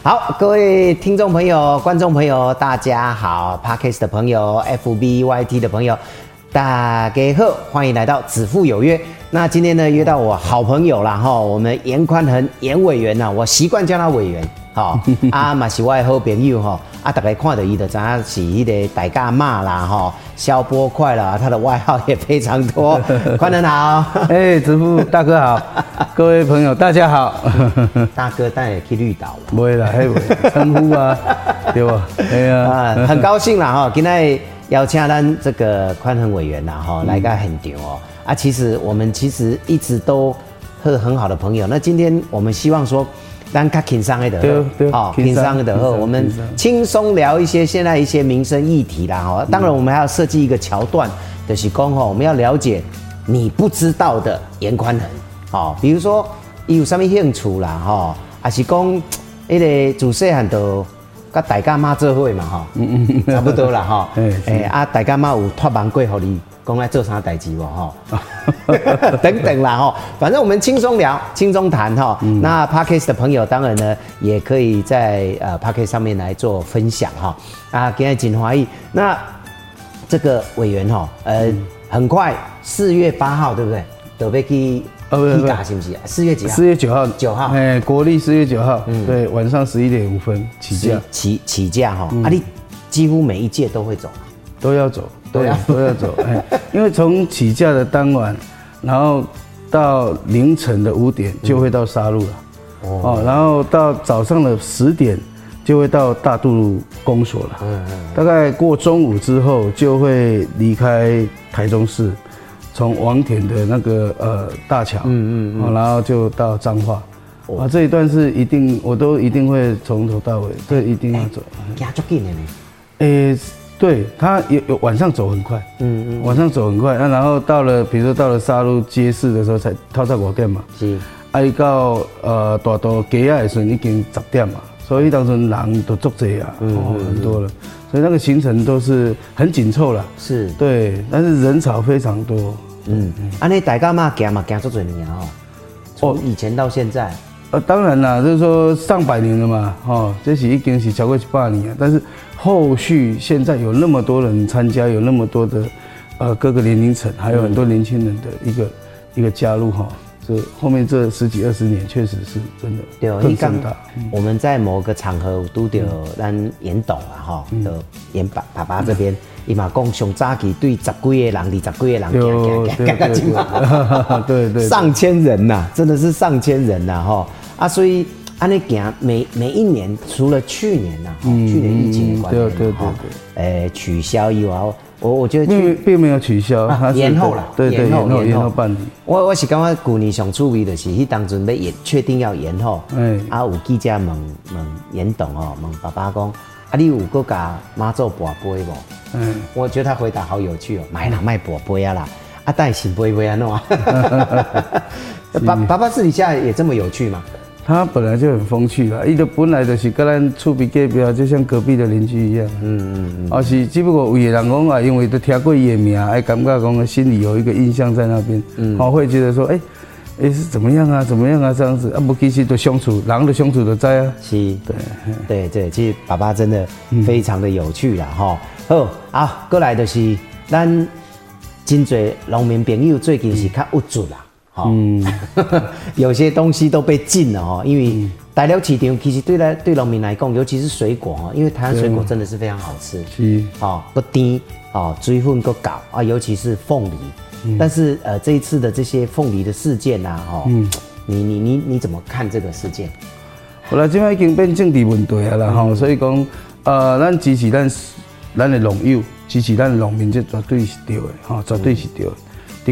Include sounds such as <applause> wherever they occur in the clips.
好，各位听众朋友、观众朋友，大家好！Parkes 的朋友、FBYT 的朋友，大家好，欢迎来到子父有约。那今天呢，约到我好朋友啦，哈，我们严宽恒严委员呐，我习惯叫他委员，哈，<laughs> 啊嘛是我的好朋友哈，啊大家看到伊的知影是迄个大家骂啦，哈，消波快啦，他的外号也非常多。<laughs> 宽恒好，哎，子父大哥好，<laughs> 各位朋友大家好，大哥带你去绿岛了，不会啦，嘿，称呼啊，对吧？哎呀，啊，很高兴啦，哈，今天邀请咱这个宽恒委员啦，哈，来个很牛哦。啊，其实我们其实一直都是很好的朋友。那今天我们希望说，当他轻松一点，对对，哦，轻松一点后，我们轻松聊一些现在一些民生议题啦。哦，当然我们还要设计一个桥段，就是讲哈，我们要了解你不知道的严宽恒，哦，比如说有什么兴趣啦，哈，还是讲那个主细汉都甲大家妈做会嘛，哈，嗯嗯，差不多啦，<laughs> 哈，哎啊，大家妈有托忙过给你。讲来做啥代志不哈？<laughs> 等等啦哈，反正我们轻松聊，轻松谈哈。那 Parkes 的朋友当然呢，也可以在呃 Parkes 上面来做分享哈。啊，今天锦华义，那这个委员哈，呃，很快四月八号对不对？准备去去打是不是？四月几号？四月九号。九号。哎，国历四月九号。嗯，对，晚上十一点五分起驾。起起驾哈，啊，你几乎每一届都会走。都要走，都要都要走，哎，因为从起驾的当晚，然后到凌晨的五点就会到沙鹿了，哦，然后到早上的十点就会到大渡路公所了，嗯嗯，大概过中午之后就会离开台中市，从王田的那个呃大桥，嗯嗯嗯，然后就到彰化，啊，这一段是一定我都一定会从头到尾，这一定要走，行足近的呢，诶。对他有有晚上走很快，嗯嗯，晚上走很快，那然后到了，比如说到了沙鹿街市的时候才套在我店嘛，是，啊一到呃大道街啊的时候已经十点嘛，所以当时人都足济啊，哦很多了，所以那个行程都是很紧凑了，是，对，但是人潮非常多，嗯嗯，啊那大家嘛行嘛行足多年哦，从以前到现在。呃，当然啦，就是说上百年了嘛，哈，这是已经是超过一百年啊。但是后续现在有那么多人参加，有那么多的呃各个年龄层，还有很多年轻人的一个一个加入哈。这后面这十几二十年，确实是真的对，更大。我们在某个场合都得让严董啊，哈，的严爸爸爸这边，伊嘛讲上早期对十几个人，二十几个人，对对，上千人呐，真的是上千人呐，哈。啊，所以安尼行每每一年，除了去年呐，去年疫情的关系，对对对对，取消以外，我我觉得并并没有取消，<laughs> 延后了，对对延后延后办理。我我是感觉旧年上趣味的是，迄当阵要延确定要延后，哎，啊有记者问问严董哦，问爸爸讲，啊你有搁甲妈做博杯无？嗯，我觉得他回答好有趣哦，买哪卖博杯啊啦，啊带新杯杯啊弄啊，<laughs> 爸爸爸私底下也这么有趣吗？他本来就很风趣啦，伊都本来就是跟咱厝边隔壁，就像隔壁的邻居一样。嗯嗯嗯。而是只不过有的人讲啊，因为都听过伊的名，哎，感觉讲心里有一个印象在那边，嗯，会觉得说，哎，哎是怎么样啊，怎么样啊这样子啊，不其实都相处，人的相处都在啊。是。对对对，其实爸爸真的非常的有趣啦，哈。好，啊，过来就是咱真侪农民朋友最近是较无助啦。嗯，<laughs> 有些东西都被禁了哈，因为大料市场其实对来对农民来讲，尤其是水果哈，因为台湾水果真的是非常好吃，是，哦，不甜，哦，追分够高啊，尤其是凤梨。但是呃，这一次的这些凤梨的事件呐，哈，你你你你怎么看这个事件？后来这边已经变政治问题了哈，所以讲呃，咱支持咱咱的农友，支持咱的农民，这绝对是对的哈，绝对是对的。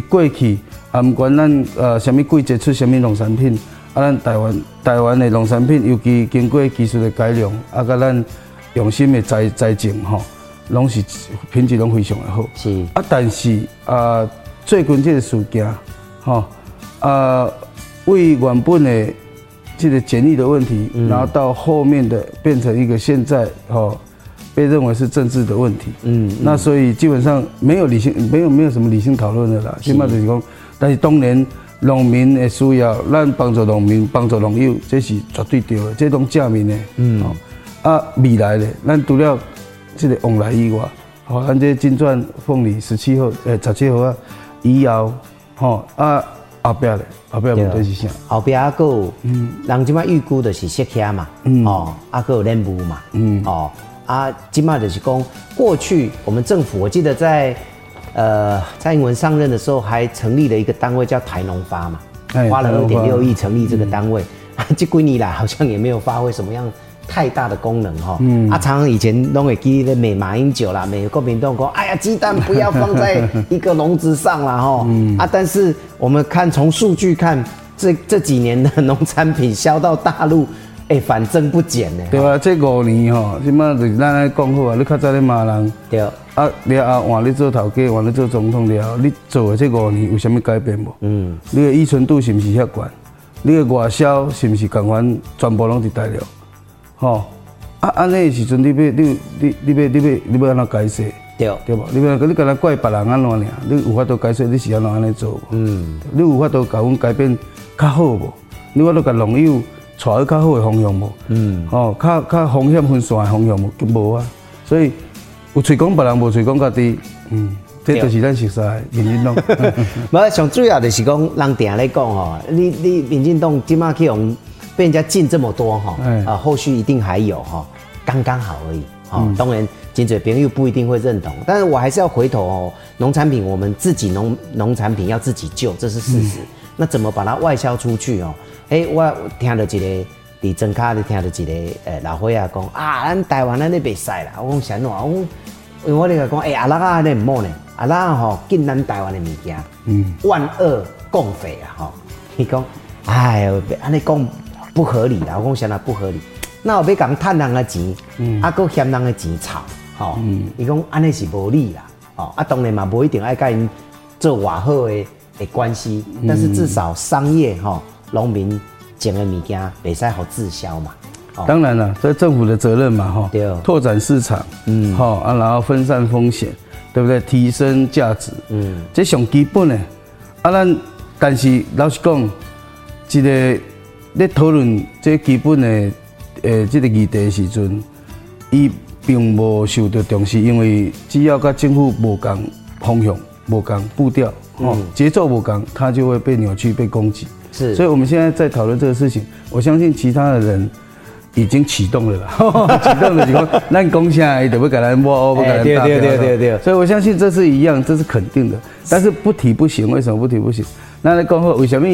在过去。啊，不管咱呃，什么季节出什么农产品，啊，咱台湾台湾的农产品，尤其经过技术的改良，啊，甲咱用心的栽栽种吼，拢是品质拢非常的好。是啊，但是啊，最近这个事件，吼、啊，为原本的这个检疫的问题，然后到后面的变成一个现在吼、被认为是政治的问题。嗯那所以基本上没有理性，没有没有什么理性讨论的啦。起码就是讲，但是当年农民的需要，咱帮助农民、帮助农友，这是绝对对的，这种正面的。嗯。啊，未来的咱除了这个往来以外，吼、咱这金钻凤梨十七号、诶十七号啊，以后，吼、啊后壁的后壁问题是啥？后壁还有，嗯，人即摆预估的是石刻嘛，嗯，哦，啊还有任务嘛，嗯，哦，啊，金马的是讲，过去我们政府，我记得在呃蔡英文上任的时候，还成立了一个单位叫台农发嘛，哎花了二点六亿成立这个单位，啊，<laughs> 这几年来好像也没有发挥什么样太大的功能哈、嗯，啊，常常以前拢会记得美马英九啦，美国民众讲，哎呀，鸡蛋不要放在一个笼子上啦哈，<laughs> 嗯、啊，但是我们看从数据看，这这几年的农产品销到大陆，哎，反正不减呢，对啊，这五年吼，即摆就是咱来讲好啊，你较早咧骂人。对，啊，了后换你做头家，换你做总统了后，你做的这五年有啥物改变无？嗯，你的依存度是毋是遐悬？你的外销是毋是共款全部拢伫大陆？吼、啊，安尼的时阵，你要你你你要你要你要安怎解释？对，对无？你要你敢若怪别人安怎尔？你有法度解释，你是安怎安尼做无？嗯，你有法度甲阮改变较好无？你有法度甲农友带去较好的方向无？嗯，哦、较较风险分散的方向无？无啊，所以有喙讲别人，无喙讲家己，嗯，这就是咱熟悉的民进党。<laughs> 无上主要就是讲，人定咧讲吼，你你民进党今麦去用被人家禁这么多哈，哎啊，后续一定还有哈，刚刚好而已。哦，当然，金嘴朋友不一定会认同，但是我还是要回头哦，农产品我们自己农农产品要自己救，这是事实。那怎么把它外销出去哦？哎、我我听到一个伫真卡咧听到一个诶老伙仔讲啊，咱台湾咱咧袂使啦。我讲啥喏？我讲因为我咧讲，诶、阿拉啊，咧唔好呢，阿拉吼进咱台湾的物件，嗯，万恶共匪啊，吼、<laughs> 伊讲，哎呦，安尼讲不合理啦，我讲啥啦不合理？那我要讲趁人的钱，嗯，啊，搁嫌人的钱吵，吼、嗯，伊讲安尼是无理啦，哦，啊，当然嘛，无一定爱甲因做偌好的的关系，但是至少商业吼，农、民种的物件袂使好滞销嘛，哦，当然了，这政府的责任嘛，哈，对。拓展市场，嗯，好啊，然后分散风险，对不对？提升价值，嗯，这上基本的。啊，咱但是老实讲，一个咧讨论这基本的诶，这个议题的时阵，伊并无受到重视，因为只要甲政府无共方向、无共步调，哦，节奏不刚，它就会被扭曲、被攻击。是所以我们现在在讨论这个事情，我相信其他的人已经启动了啦，<laughs> 启动了以后，咱讲啥，伊就要给咱摸，不给咱大哎对对对对对所以我相信这是一样，这是肯定的。但是不提不行，为什么不提不行？那你讲好，为什么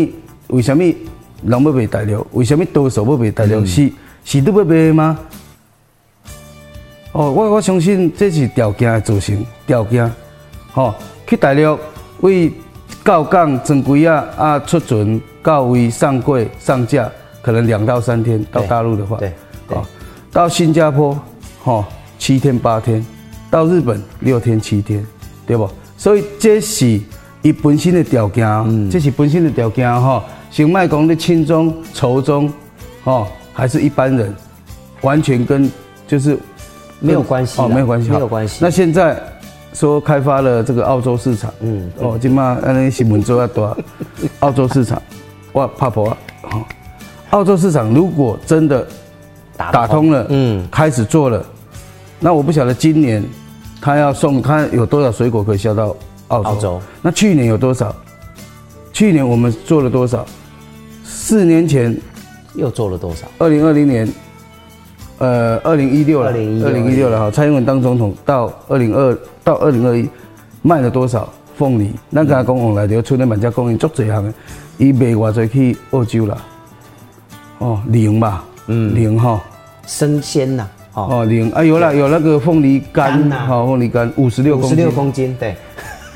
为什么人要被大陆？为什么多数要被大陆？是是都要卖的吗？哦，我我相信这是条件的造成条件。吼、去大陆为到港正规啊啊出船到位上柜上架，可能两到三天到大陆的话，对对。哦，到新加坡，哦、七天八天，到日本六天七天，对不？所以这是伊本身的条件嗯，这是本身的条件吼、先卖讲你轻中、稠中，哦，还是一般人，完全跟就是没有关系哦，没有关系，没有关系。那现在说开发了这个澳洲市场，嗯，哦，今嘛安尼新闻做啊多，<laughs> 澳洲市场，哇，怕婆啊，哦，澳洲市场如果真的打通了，嗯嗯，开始做了，那我不晓得今年他要送他有多少水果可以销到澳洲？澳洲那去年有多少？去年我们做了多少？四年前，又做了多少？二零二零年，呃，二零一六了，二零一六了哈。蔡英文当总统到二零二到二零二一，卖了多少？凤梨？咱刚才讲往来就村里满家供应足侪项的，伊卖偌侪去澳洲啦，哦，零吧，嗯，零哈。生鲜呐、哦，哦，零。啊有了有那个凤梨干干，呐。好凤梨干五十六五十，六公斤，对，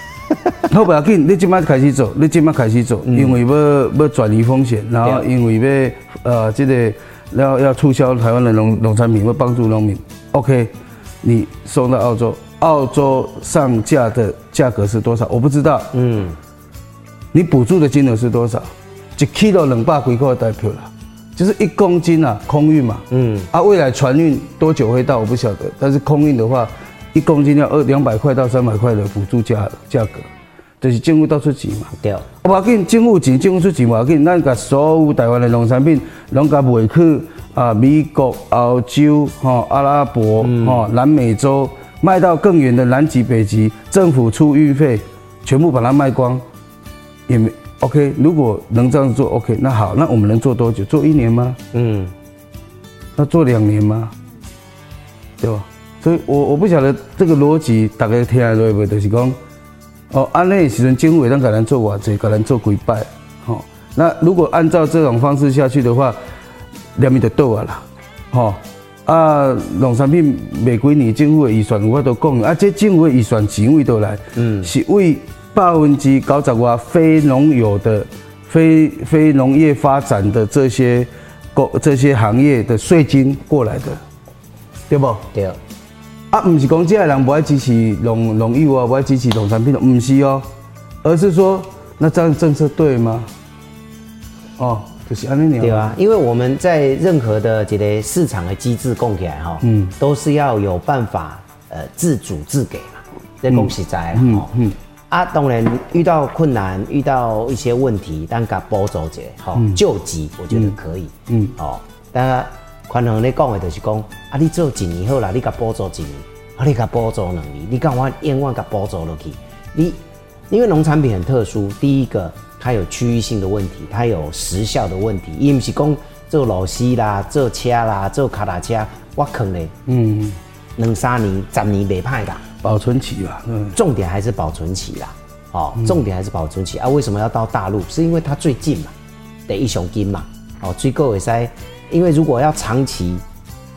<laughs> 好不要紧，你即摆开始做，你即摆开始做，因为要要转移风险，然后因为要呃这个要要促销台湾的农农产品，会帮助农民。OK，你送到澳洲，澳洲上架的价格是多少？我不知道。嗯，你补助的金额是多少？一 kilo 两百几块代票啦，就是一公斤啊，空运嘛。嗯，啊，未来船运多久会到？我不晓得。但是空运的话，一公斤要二两百块到三百块的补助价价格，就是政府到出钱嘛。对，无要紧，政府钱，政府出钱无要紧，咱甲所有台湾的农产品，拢甲卖去啊美国、澳洲、吼阿拉伯、吼南美洲，卖到更远的南极、北极，政府出运费，全部把它卖光，也没 OK。如果能这样做 OK，那好，那我们能做多久？做一年吗？嗯，那做两年吗？对吧？所以我我不晓得这个逻辑，大家听下来袂，就是讲，哦，安尼的时阵，政府会当给咱做偌济，给咱做几摆，吼、那如果按照这种方式下去的话，两面就倒啊啦，吼、啊，农产品卖几年，政府的预算有法度讲，啊，这政府的预算钱位倒来？嗯，是为百分之九十外非农有的、非非农业发展的这些工这些行业的税金过来的，对不？对，啊，不是讲这些人不爱支持农农业啊，不爱支持农产品，不是哦，而是说那这样政策对吗？哦，就是安尼对啊，因为我们在任何的这个市场的机制供起来哈，嗯，都是要有办法呃自主自给嘛，这恭喜在了哈。嗯啊，当然遇到困难，遇到一些问题，但甲补助者，哈，救急，我觉得可以，嗯，哦，但然宽宏咧讲的就是讲，啊，你做一年好啦，你甲补助一年，啊，你甲补助两年，你干嘛冤枉甲补助落去？你因为农产品很特殊，第一个它有区域性的问题，它有时效的问题，伊不是讲做螺丝啦、做车啦、做卡达车，我坑咧，嗯，两三年、十年袂歹啦。保存期吧，嗯，重点还是保存期啦，哦，重点还是保存期啊。为什么要到大陆？是因为它最近嘛，得一雄金嘛，哦，追购也塞。因为如果要长期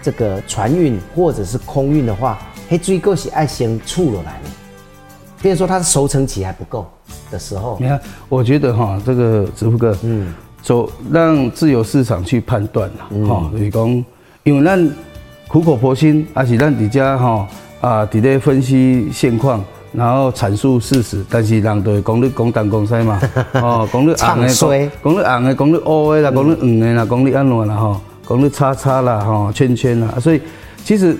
这个船运或者是空运的话，嘿，追购是爱先处落来呢。比如说它的熟成期还不够的时候。你，看，我觉得哈，这个子富哥，嗯，走让自由市场去判断啦，哈、就是讲，因为咱苦口婆心，而且咱伫遮哈啊，伫咧分析现况，然后阐述事实，但是人都会讲你讲东讲西嘛，<laughs> 哦，讲你红的，讲你红的，讲你乌的啦，讲你黄的啦，讲你安怎啦，吼，讲你叉叉啦，吼，圈圈啦，所以其实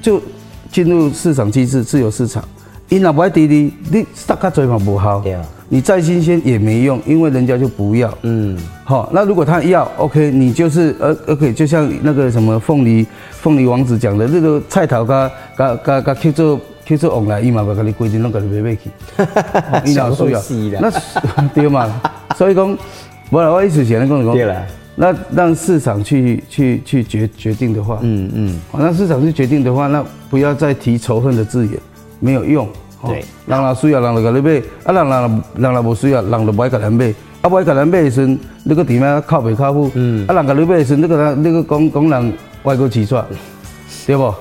就进入市场机制，自由市场。因若不爱滴滴，你杀较多嘛不好你再新鲜也没用，因为人家就不要。嗯，好，那如果他要，OK，你就是呃，OK，就像那个什么凤梨凤梨王子讲的，那个菜头噶噶噶噶去做去做往来，伊嘛袂甲你规定拢甲你买买去，<laughs> 哦伊哪有需要？那是 <laughs> 对嘛？所以讲，无啦，我意思是安尼讲讲，对啦，那让市场去去去决决定的话，嗯嗯，好，那市场去决定的话，那不要再提仇恨的字眼，没有用。哦对人若需要，人就甲你买；啊，人人人若无需要，人就不爱甲咱买。啊，不爱甲咱买的时阵，你搁伫遐靠北靠谱。嗯。啊，人甲你买的时阵，你个咱你搁讲讲人外国起出，对不？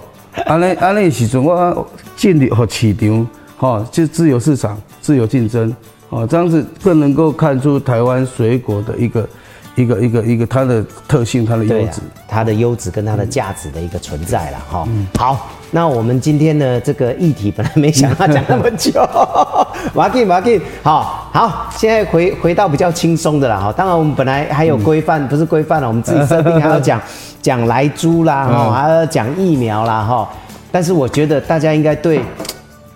安尼安尼的时阵，我建立和市场，哈，就自由市场、自由竞争，哦，这样子更能够看出台湾水果的一个一个一个一个它的特性、它的优质。，它的优质跟它的价值的一个存在了哈。好，那我们今天的这个议题本来没想到讲那么久，<laughs> 马进马进，好好，现在回回到比较轻松的啦哈。当然我们本来还有规范，不是规范了，我们自己设定还要讲讲来猪啦哈，还要讲疫苗啦哈。但是我觉得大家应该对。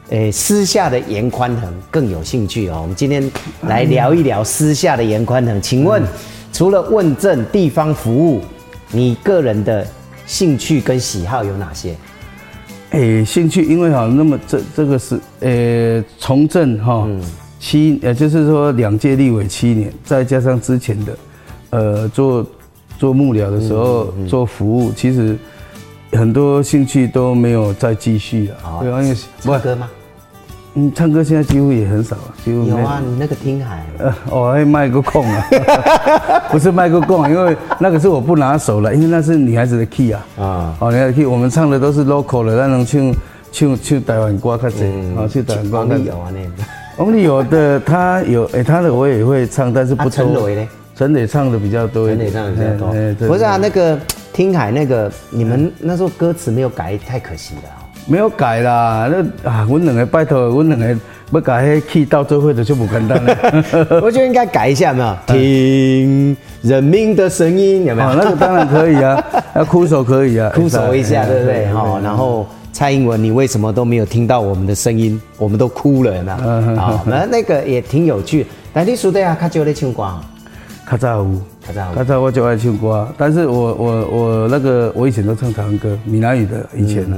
诶，私下的严宽恒更有兴趣哦。我们今天来聊一聊私下的严宽恒。请问，除了问政、地方服务，你个人的兴趣跟喜好有哪些？诶、兴趣，因为哈，那么这这个是呃从政哈、七，呃就是说两届立委七年，再加上之前的呃做做幕僚的时候、做服务，其实很多兴趣都没有再继续了。好对啊，因为唱歌吗？嗯，唱歌现在几乎也很少了，几乎有啊，你那个听海，呃，<laughs> 我还卖个空啊，<laughs> 不是卖个空，因为那个是我不拿手了，因为那是女孩子的 key 啊。啊哦，女孩子 key，我们唱的都是 local 的，那种唱唱唱台湾歌较济，嗯啊，去台湾歌王力友。啊那王力友的他有，哎，他的我也会唱，但是啊不多。陈磊呢？陈磊唱的比较多，陈磊唱的比较多。不是啊，那个听海那个，你们那时候歌词没有改，太可惜了哦。没有改啦，那啊，阮两个拜托，阮两个要改迄气到最后的就不简单了。<laughs> 我觉得应该改一下，有没有？<laughs> 听人民的声音，有没有？哦，那个当然可以啊，<laughs> 要哭手可以啊，哭手一下，哎对不对？哈，然后蔡英文，你为什么都没有听到我们的声音？我们都哭了呢。嗯啊，那那个也挺有趣。但你说的啊，较少咧唱歌哦，较早有，较早有较早我就爱唱歌，但是我我我那个我以前都唱台湾歌，闽南语的，以前呢、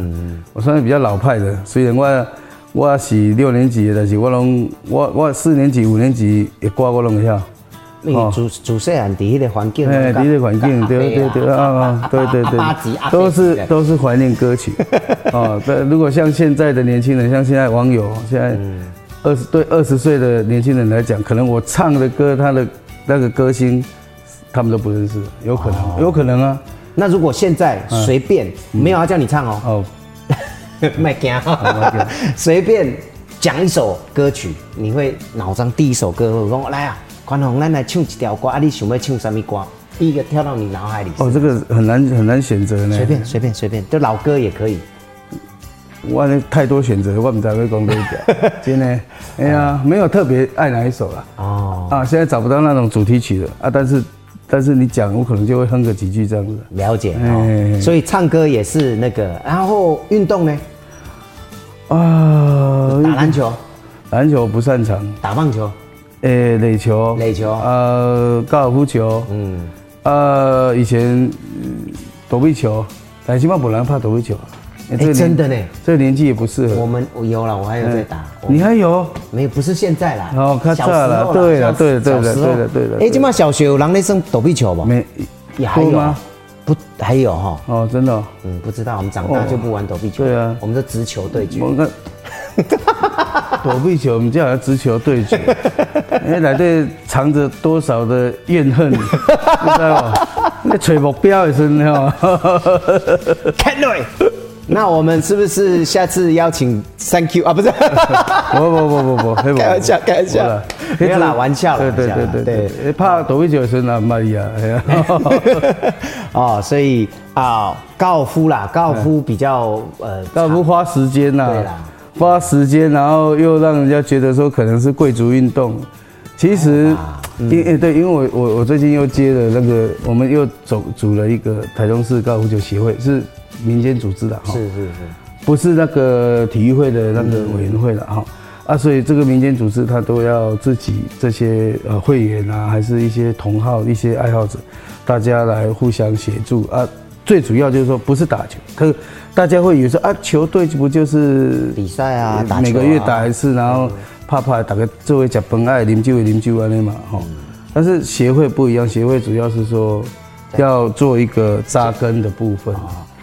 我算是比较老派的，虽然我我是六年级的，但是我拢我我四年级、五年级也歌我拢会晓。主主细汉伫迄个环境，哎，离的环境，对对对啊啊，对对对都是都是怀念歌曲。<laughs> 哦，对，如果像现在的年轻人，像现在网友，现在二十对二十岁的年轻人来讲，可能我唱的歌，他的那个歌星，他们都不认识，有可能，有可能啊。那如果现在随便没有要叫你唱哦，哦，<laughs> 卖惊，<laughs> 随便讲一首歌曲，你会脑中第一首歌会讲来啊，宽宏，咱来唱一条歌啊，你想要唱什么歌？第一个跳到你脑海里。哦，这个很难很难选择呢。随便随便随便，就老歌也可以。我那太多选择，我不知道会讲哪一条。<laughs> 真的，哎呀，没有特别爱哪一首了。哦，啊，现在找不到那种主题曲了啊，但是但是你讲，我可能就会哼个几句这样子。了解。所以唱歌也是那个，然后运动呢，啊，打篮球、篮球不擅长，打棒球，诶、垒球，垒球。呃，高尔夫球，嗯，呃，以前嗯躲避球，但起码本来怕躲避球。啊。哎哎，真的呢。这个年纪也不适合。我们我有了，我还有在打。我你还有？没有？不是现在啦。哦较小时候早啦对啦小对啦对啦小时候对啦对啦哎，今嘛小学有人在生躲避球吧？没也还有多吗？不，还有哈。哦，真的哦、嗯，不知道，我们长大就不玩躲避球。对啊我们是直球对决。我看躲避球，我们就好像直球对决，<laughs> 哎，来对藏着多少的怨恨，<laughs> 你知道吗？那吹目标也是哈。看对。那我们是不是下次邀请 Thank you 啊？不是，不不不不不，开玩笑，开玩笑，没有啦，玩笑了对对对对对，怕躲避球的时候拿玛利亚，哎呀，哦，所以啊，高尔夫啦，高尔夫比较呃，高尔夫花时间呐对啦，花时间，然后又让人家觉得说可能是贵族运动。其实，因诶对，因为我我我最近又接了那个，我们又组组了一个台中市高尔夫球协会，是民间组织的哈，是是是，不是那个体育会的那个委员会的哈。啊，所以这个民间组织他都要自己这些呃会员啊，还是一些同好、一些爱好者，大家来互相协助啊。最主要就是说不是打球，可大家会以为说啊，球队不就是比赛啊每个月打一次，然后啪啪打个作为吃饭爱啉酒的啉酒安尼嘛哈。但是协会不一样，协会主要是说要做一个扎根的部分。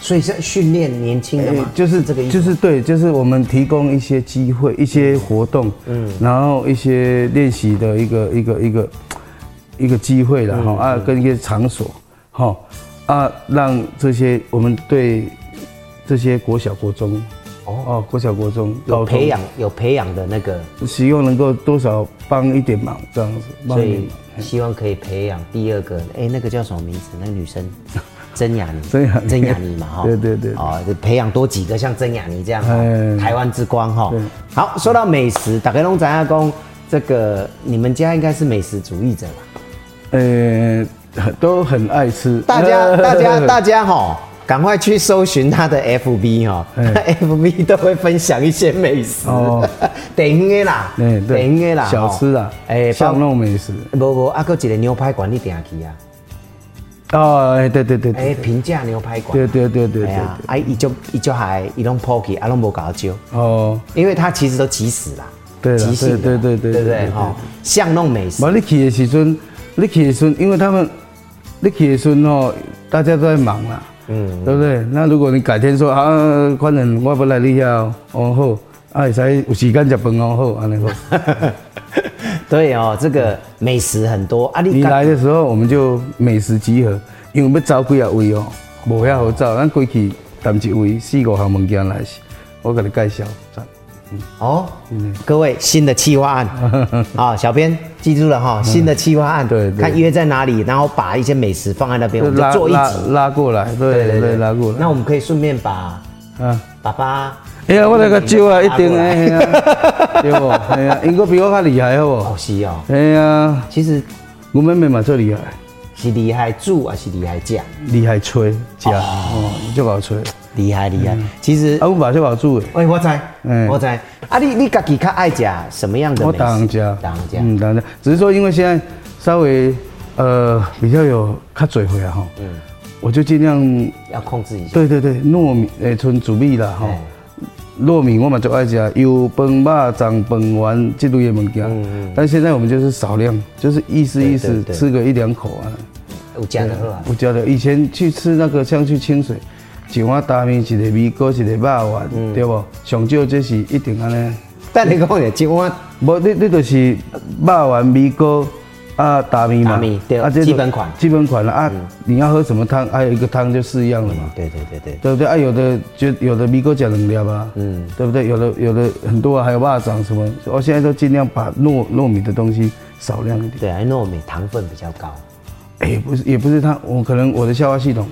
所以是训练年轻的哎嘛，就是这个意思，就是对，就是我们提供一些机会、一些活动，嗯，然后一些练习的一个一个一个一个机会了哈、啊，跟一些场所，哈啊，让这些我们对这些国小、国中，哦。哦国小、国中有培养有培养的那个，希望能够多少帮一点忙，这样子，所以希望可以培养第二个，哎，那个叫什么名字？那个女生。曾雅妮，曾雅妮。曾雅妮嘛，哈，对对对。哦，就培养多几个像曾雅妮这样，哈哎。台湾之光，哈。好，说到美食，打开龙仔阿公，这个你们家应该是美食主义者吧？呃，都很爱吃，大家 <laughs> 大家大家哈，赶快去搜寻他的 FB 哈。哎，<laughs> FB 都会分享一些美食。哦，<laughs> 电影的啦，对对。电影的啦，小吃啊，哎，巷弄美食，无无，啊，搁一个牛排馆你定去啊？哦，哎，对对对对。哎，平价牛排馆，对对对对对哎呀，啊，伊就伊就还伊拢抛去，啊，拢无搞招，哦，因为他其实都急死啦，对啦即兴的对对对对对不对？对对哈？巷弄美食。嘛，，你去的时阵，你去的时阵，因为他们，你去的时阵哦，大家都在忙啦，嗯，对不对？那如果你改天说啊，反正我不来你遐哦，哦好，啊，会使有时间食饭哦好，安尼好。<laughs> 对哦，这个美食很多啊，你刚来的时候，我们就美食集合，因为要找几啊位哦，无遐好找，咱过去谈一位四五项物件来，我给你介绍，赞。哦，各位新的企划案。<laughs> 啊，小编记住了哈，新的企划案，嗯。对对。看约在哪里，然后把一些美食放在那边，我们就做一拉集，拉过来，对对。对，拉过来。那我们可以顺便把啊，爸爸哎呀，我那个招啊，一定的，嘿啊，对不？哎呀，因个比我较厉害，好哦不？是哦，哎呀，其实我妹妹嘛最厉害，是厉害煮还是厉害食？厉害吹食，哦，就好吹。厉害厉害。其实啊，，我爸就好煮的，哎，我知，嗯我知。啊，你你家己较爱食什么样的我美食？当家，当家。嗯，当家。只是说，因为现在稍微呃比较有较嘴回来哈，嗯，我就尽量，要控制一下。对对对，糯米诶，纯煮米啦哈哎。糯米我们就爱食油饭、肉粽、饭丸这类的物件，但现在我们就是少量，就是意思意思吃个一两口啊。有食的好啊。有加的以前去吃那个像去清水，一碗大面，一个米糕，一个肉丸，嗯对不？上少这是一定安尼。但你讲的一碗无，你你就是肉丸、米糕啊，大米嘛，大米对这就基本款基本款了啊。你要喝什么汤？还有一个汤就是一样的嘛，对对对对。对不对？啊，有的就有的米糕讲两粒啊，嗯对不对？有的有的很多啊，还有蚂蚱什么，我现在都尽量把糯糯米的东西少量一点。对啊，糯米糖分比较高，哎，不是也不是它，我可能我的消化系统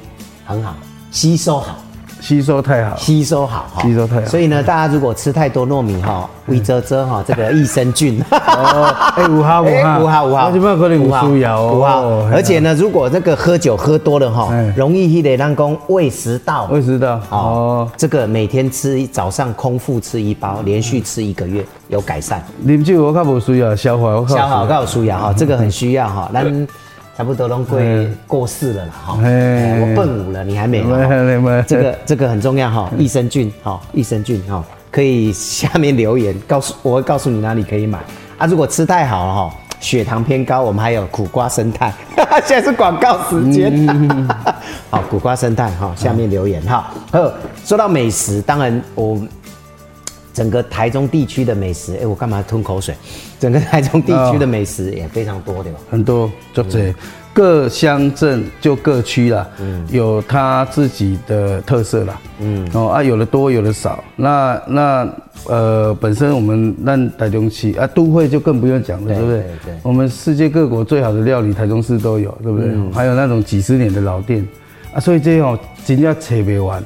很好，吸收好，吸收太好，吸收好哈。吸收太好。所以呢，大家如果吃太多糯米哈，胃遮遮哈，这个益生菌。<laughs> 哦，哎，五号五哎号。五号五号，我就可能有需要哦，五号嘿啊而且呢，如果这个喝酒喝多了哈哎，容易迄个让公胃食道。胃食道哦哦，，这个每天吃早上空腹吃一包，连续吃一个月有改善，啉酒我较无需要，消化我较有需要。消化告诉呀哈，这个很需要哈，咱差不多都过过世了啦哈，哎哎我奔五了，你还没没没没。哈，这个这个很重要哈，益生菌哈，益生菌哈，可以下面留言 <laughs> 告诉我会告诉你哪里可以买。啊，如果吃太好了哈。血糖偏高，我们还有苦瓜生态，<laughs> 现在是广告时间。<laughs> 好，苦瓜生态哈，下面留言哈。好，说到美食，当然我整个台中地区的美食，哎、我干嘛吞口水？整个台中地区的美食也非常多，对吧？很多，就这各乡镇就各区啦，有它自己的特色啦，嗯，哦啊，有的多，有的少。那那呃，本身我们那台中市啊，都会就更不用讲了，对不对？我们世界各国最好的料理，台中市都有，对不对？还有那种几十年的老店啊，所以这种真正扯不完。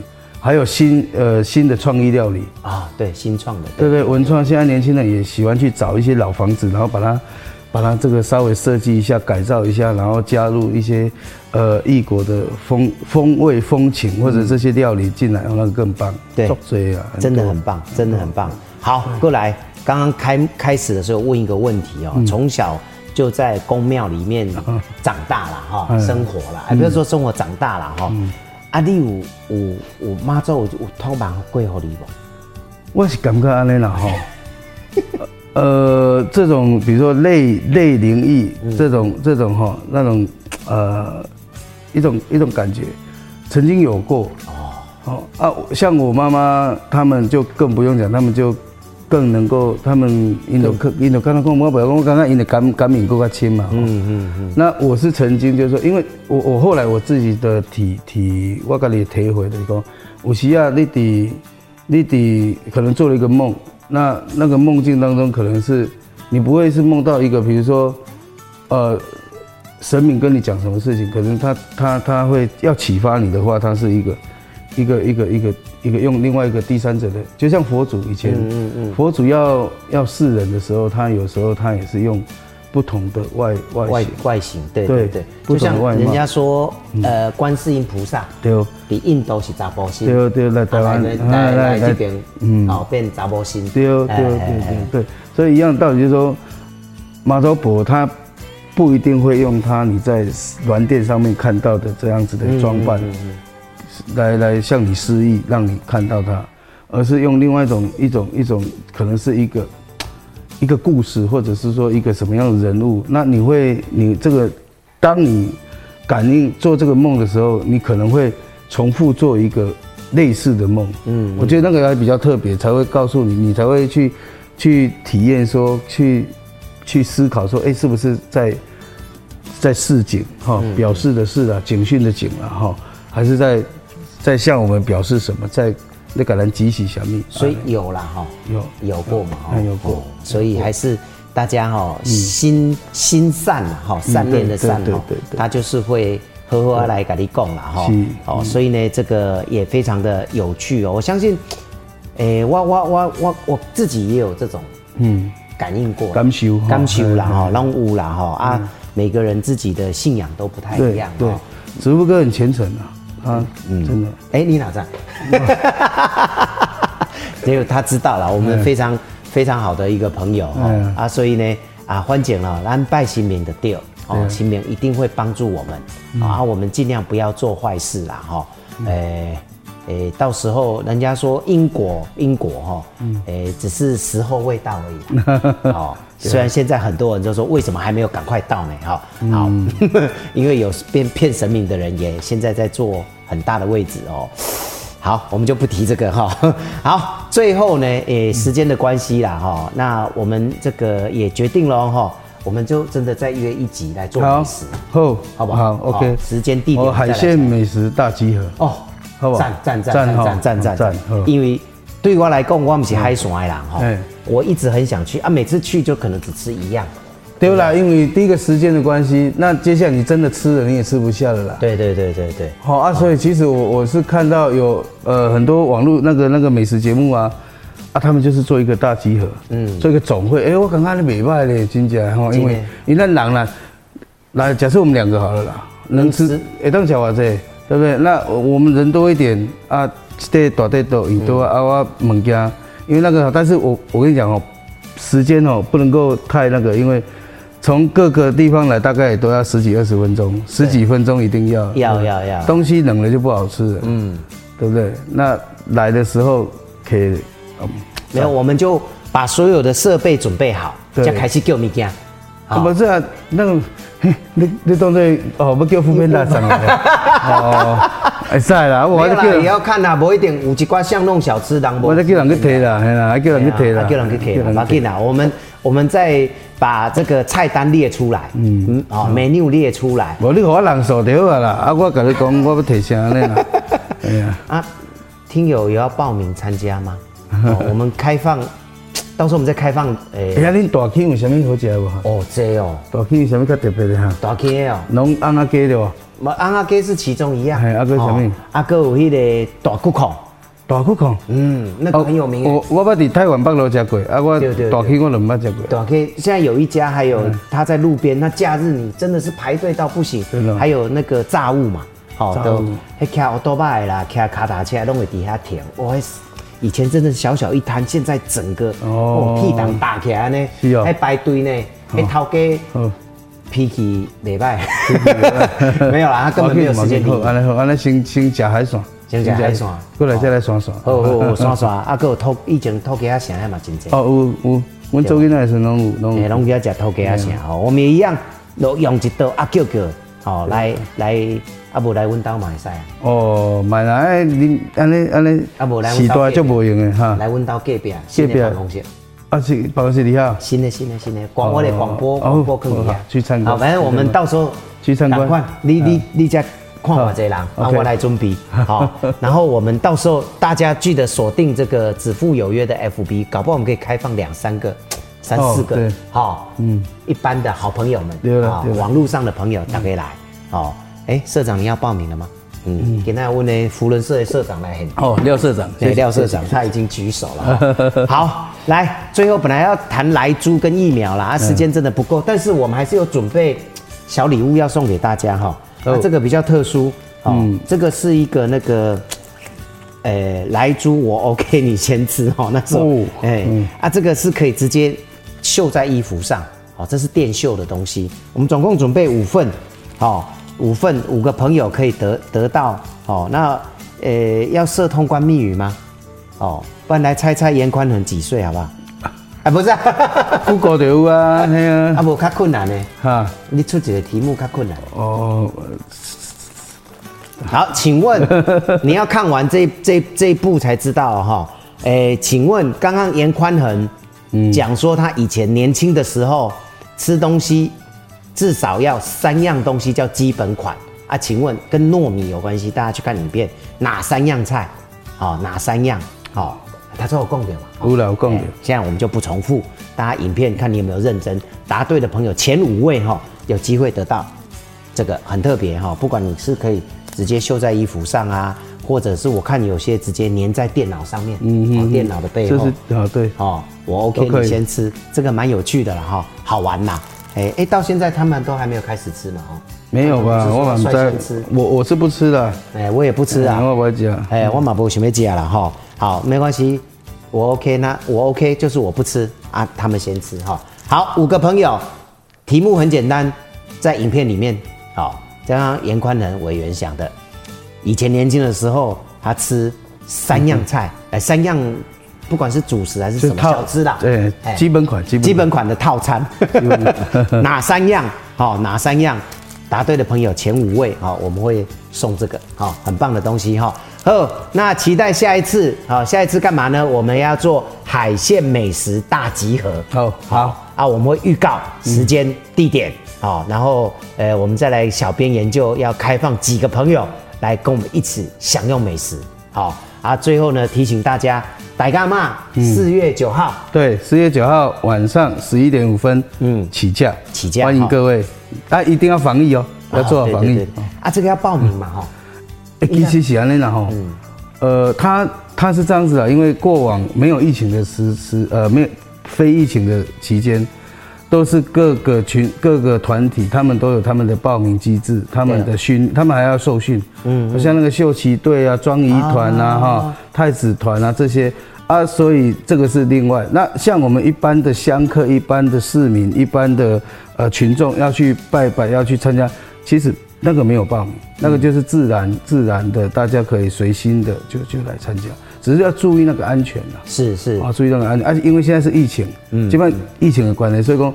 还有新呃新的创意料理，啊，对，新创的，对。对，文创现在年轻人也喜欢去找一些老房子，然后把它把它这个稍微设计一下、改造一下，然后加入一些呃异国的风风味、风情或者这些料理进来，让那个更棒。对做这啊，真的很棒，真的很棒。好，过来，刚刚开开始的时候问一个问题哦，从小就在宫庙里面长大了哈，嗯。生活了，哎，不要说生活长大了哈。啊，你有有有妈祖有有托梦过给你不？我是感觉安尼啦吼，<laughs> 呃，这种比如说类类灵异这种这种哈那种呃一种一种感觉，曾经有过。哦啊，像我妈妈他们就更不用讲，他们就更能够，他们因为因为刚刚讲我不要讲，我刚刚因为感感敏够较轻嘛，嗯嗯嗯。那我是曾经就是说，因为我我后来我自己的体体我跟你体会的讲，有时啊你伫你伫可能做了一个梦，那那个梦境当中可能是你不会是梦到一个，比如说，呃，神明跟你讲什么事情，可能他他他会要启发你的话，他是一个一个一个一个一个用另外一个第三者的，就像佛祖以前，佛祖要要示人的时候，他有时候他也是用不同的外外外形，外形，对对对对，不就像人家说，呃，观世音菩萨对哦。比印度是杂波心，对对，来台湾啊来来来这边，嗯。哦，变杂波心，对对对哎哎哎。对对，所以一样道理就是说，马头婆他不一定会用他你在软垫上面看到的这样子的装扮，来来向你示意，让你看到他，而是用另外一种一种一种可能是一个一个故事，或者是说一个什么样的人物，那你会你这个当你感应做这个梦的时候，你可能会重复做一个类似的梦。嗯，我觉得那个还比较特别，才会告诉你，你才会去去体验说，去去思考说，哎、是不是在在示警哈，表示的是啊，警讯的警啊哈，还是在在向我们表示什么，在那个人集体想密，所以有啦哈，有。有过嘛，有过。哦所以还是大家哈心心善嘛，哈善念的善哈他就是会呵呵来跟你讲啦哈是，哦，所以呢这个也非常的有趣哦，我相信。诶、我我我我我自己也有这种嗯，感应过，感受哈感受啦嗯哈，让悟啦哈啊，每个人自己的信仰都不太一样对样哦。，子富哥很虔诚啊，他真的。哎、你哪在？<laughs> 结果他知道了，我们非常非常好的一个朋友哦嗯啊，所以呢啊，欢姐了，安拜新明的调哦，新明一定会帮助我们啊，我们尽量不要做坏事啦哈，诶。诶，到时候人家说因果因果哈，诶，只是时候未到而已。<laughs> 哦，虽然现在很多人就说为什么还没有赶快到呢？哈，好，<laughs> 因为有骗骗神明的人也现在在做很大的位置哦。好，我们就不提这个哈。<laughs> 好，最后呢，诶，时间的关系啦哈，那我们这个也决定了哈，我们就真的再约一集来做美食，好，好不好？好，OK。时间地点哦，海鲜美食大集合。哦，好不好赞赞赞赞哈赞赞赞！因为对我来讲，我不是海鲜的人哈哎，我一直很想去啊，每次去就可能只吃一样。对啦，因为第一个时间的关系，那接下来你真的吃了，你也吃不下了啦。对对对对对，好啊，所以其实我我是看到有呃很多网络那个那个美食节目啊，啊他们就是做一个大集合，嗯，做一个总会，哎、我感觉你美败嘞，金姐哈，因为真的因为咱人啦，来假设我们两个好了啦，能吃吃，哎当小娃子，对不对？那我我们人多一点啊，这大堆多伊多啊，我物件，因为那个，但是我我跟你讲哦，时间哦不能够太那个，因为。从各个地方来，大概也都要十几二十分钟，十几分钟一定要。要要要东西冷了就不好吃了，嗯，对不对？那来的时候可以，嗯，没有，我们就把所有的设备准备好，对再开始叫物件。啊不是啊，那个，嘿 <laughs> 你你当作哦，要叫副面大上来，<laughs> 哦，会使啦，我叫也要看啦，不一定有一寡巷弄小吃，人无我再叫人去提啦，嘿啦，还叫人去提啦，啊叫人去提啦，不要紧啦。我们我们再把这个菜单列出来，嗯，哦，menu 列出来无你和我人数就好啊啦，<laughs> 啊，我跟你讲，我要提啥呢啦？<laughs> 哎呀，啊。听友有要报名参加吗？<laughs> 哦我们开放，到时候我们再开放，诶哎，呀，恁大庆有啥物好食无？哦，这哦，大庆有啥物较特别的哈？大庆的哦，拢红仔鸡对无？冇安阿鸡是其中一样，嘿啊还有什么哦啊，还有迄个大骨孔，大骨孔。嗯，那个很有名的。我我捌伫台湾北路食过，啊，我大溪我都毋捌食过。对啊，可以。现在有一家，还有他在路边，那假日你真的是排队到不行。还有那个炸物嘛，好都炸物还开奥多拜啦，开卡达车都会底下停。哇，以前真的是小小一摊，现在整个哦哦屁档打起来呢，还排队呢，还头家好，脾气袂歹，<laughs> 没有啦，他根本没有时间理 <laughs> 好，你。安尼好，安尼先先食海鲜，先吃海鲜过来再来涮涮。好好好，刷刷，<laughs> 啊，还有偷以前土鸡仔城还嘛真济。哦，有有，阮做囡仔的时候拢有拢。拢要食偷鸡仔城吼，我们也一样，都用一道啊叫叫，吼，来来，啊无来阮兜嘛会使啊，哦，买来恁安尼安尼啊无来，时代足无用的哈。来阮兜隔壁新的办公室，啊是办公室里哈，新的新的新的。广播的广播哦广播可以好啊，去参观。好，反正我们到时候去参观。你你你再看我这人，好啊 OK 我来准备好，<laughs> 然后我们到时候大家记得锁定这个子父有约的 FB，搞不好我们可以开放两三个。三四个好，嗯，一般的好朋友们，啊网络上的朋友打可以来，哦，哎，社长你要报名了吗？嗯，给大家问呢，福伦社的社长来很哦，廖社长，对，廖社长他已经举手了。哦。<laughs> 好，来，最后本来要谈来猪跟疫苗啦，啊，时间真的不够，但是我们还是有准备小礼物要送给大家哈。哦啊，这个比较特殊，哦，这个是一个那个。呃，来猪我 OK，你先吃哦。那时候哦，哎、啊，这个是可以直接绣在衣服上，哦，这是电绣的东西。我们总共准备五份，哦，五份五个朋友可以得得到，哦，那呃要设通关密语吗？哦，不然来猜猜严宽恒几岁好不好？啊，不是、啊，Google 就有啊，<laughs> 嘿啊，啊，无较困难呢。哈，你出一个题目较困难。哦，好，请问 <laughs> 你要看完这这这一部才知道哈、诶，请问刚刚严宽恒讲说他以前年轻的时候吃东西至少要三样东西叫基本款啊？请问跟糯米有关系？大家去看影片，哪三样菜？哦，哪三样？哦，他说有共点嘛？哦有啦有讲到诶现在我们就不重复，大家影片看你有没有认真答对的朋友，前五位哈、有机会得到这个很特别哈、不管你是可以直接绣在衣服上啊，或者是我看有些直接粘在电脑上面，嗯嗯，电脑的背这后是，啊对，哦，我 OK，可以你先吃，这个蛮有趣的了哈，好玩呐。哎哎，到现在他们都还没有开始吃嘛哦。没有吧？我满在率先吃，我我是不吃的，哎，我也不吃啊。我不会讲。哎，我马不准备加了哈。好，没关系，我 OK，那我 OK，就是我不吃啊，他们先吃哈。好，五个朋友，题目很简单，在影片里面，好，加上严宽仁委员想的，以前年轻的时候，他吃三样菜，哎，三样，不管是主食还是什么小吃啦，对哎，基本款，基本基本款的套餐，<laughs> 哪三样？好、哪三样？答对的朋友前五位，好、我们会送这个，好、很棒的东西哈。好，那期待下一次，好、下一次干嘛呢？我们要做海鲜美食大集合。好好啊，我们会预告时间、地点，好、然后呃，我们再来小编研究要开放几个朋友来跟我们一起享用美食，好、啊，最后呢提醒大家，大家嘛，四月九号。对，四月九号晚上十一点五分，嗯嗯，起价，起价欢迎各位，啊，一定要防疫哦，要做好防疫。啊，这个要报名嘛哈。欸其实是安尼啦吼，呃，他他是这样子啊，因为过往没有疫情的时时，呃，没有非疫情的期间，都是各个群、各个团体，他们都有他们的报名机制，他们的训，他们还要受训，嗯，像那个秀旗队啊、庄仪团啊、哈、太子团啊这些。啊，所以这个是另外。那像我们一般的香客、一般的市民、一般的呃群众要去拜拜、要去参加，其实那个没有报名，那个就是自然自然的，大家可以随心的就就来参加，只是要注意那个安全啦。是是。啊，注意那个安全，而且因为现在是疫情，嗯，基本上疫情的关系，所以说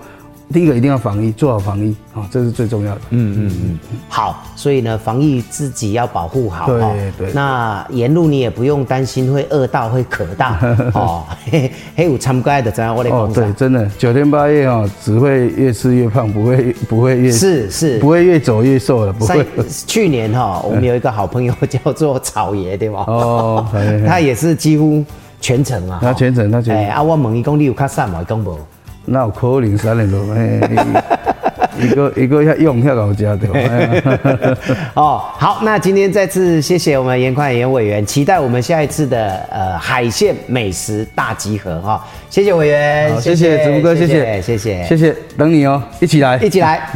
第一个一定要防疫，做好防疫啊，这是最重要的。嗯嗯嗯，好，所以呢，防疫自己要保护好。对哦对那沿路你也不用担心会饿到、会渴到 <laughs> 哦。<laughs> 嘿，嘿有参加的怎样？我得哦讲，对，真的九天八夜哦，只会越吃越胖，不会 <laughs> 不会越是是不会越走越瘦了，不会。去年哈、我们有一个好朋友叫做草爷，对吧？哦他也是几乎全程啊。他全程他全程哎，啊，我问伊讲，你有卡瘦吗？伊讲无。那有可能三年多，哎，一个一个要用要老家的？哦，好，那今天再次谢谢我们严宽严委员，期待我们下一次的呃海鲜美食大集合哈、谢谢委员，谢谢子木哥，谢谢谢谢谢谢，等你哦，一起来，一起来。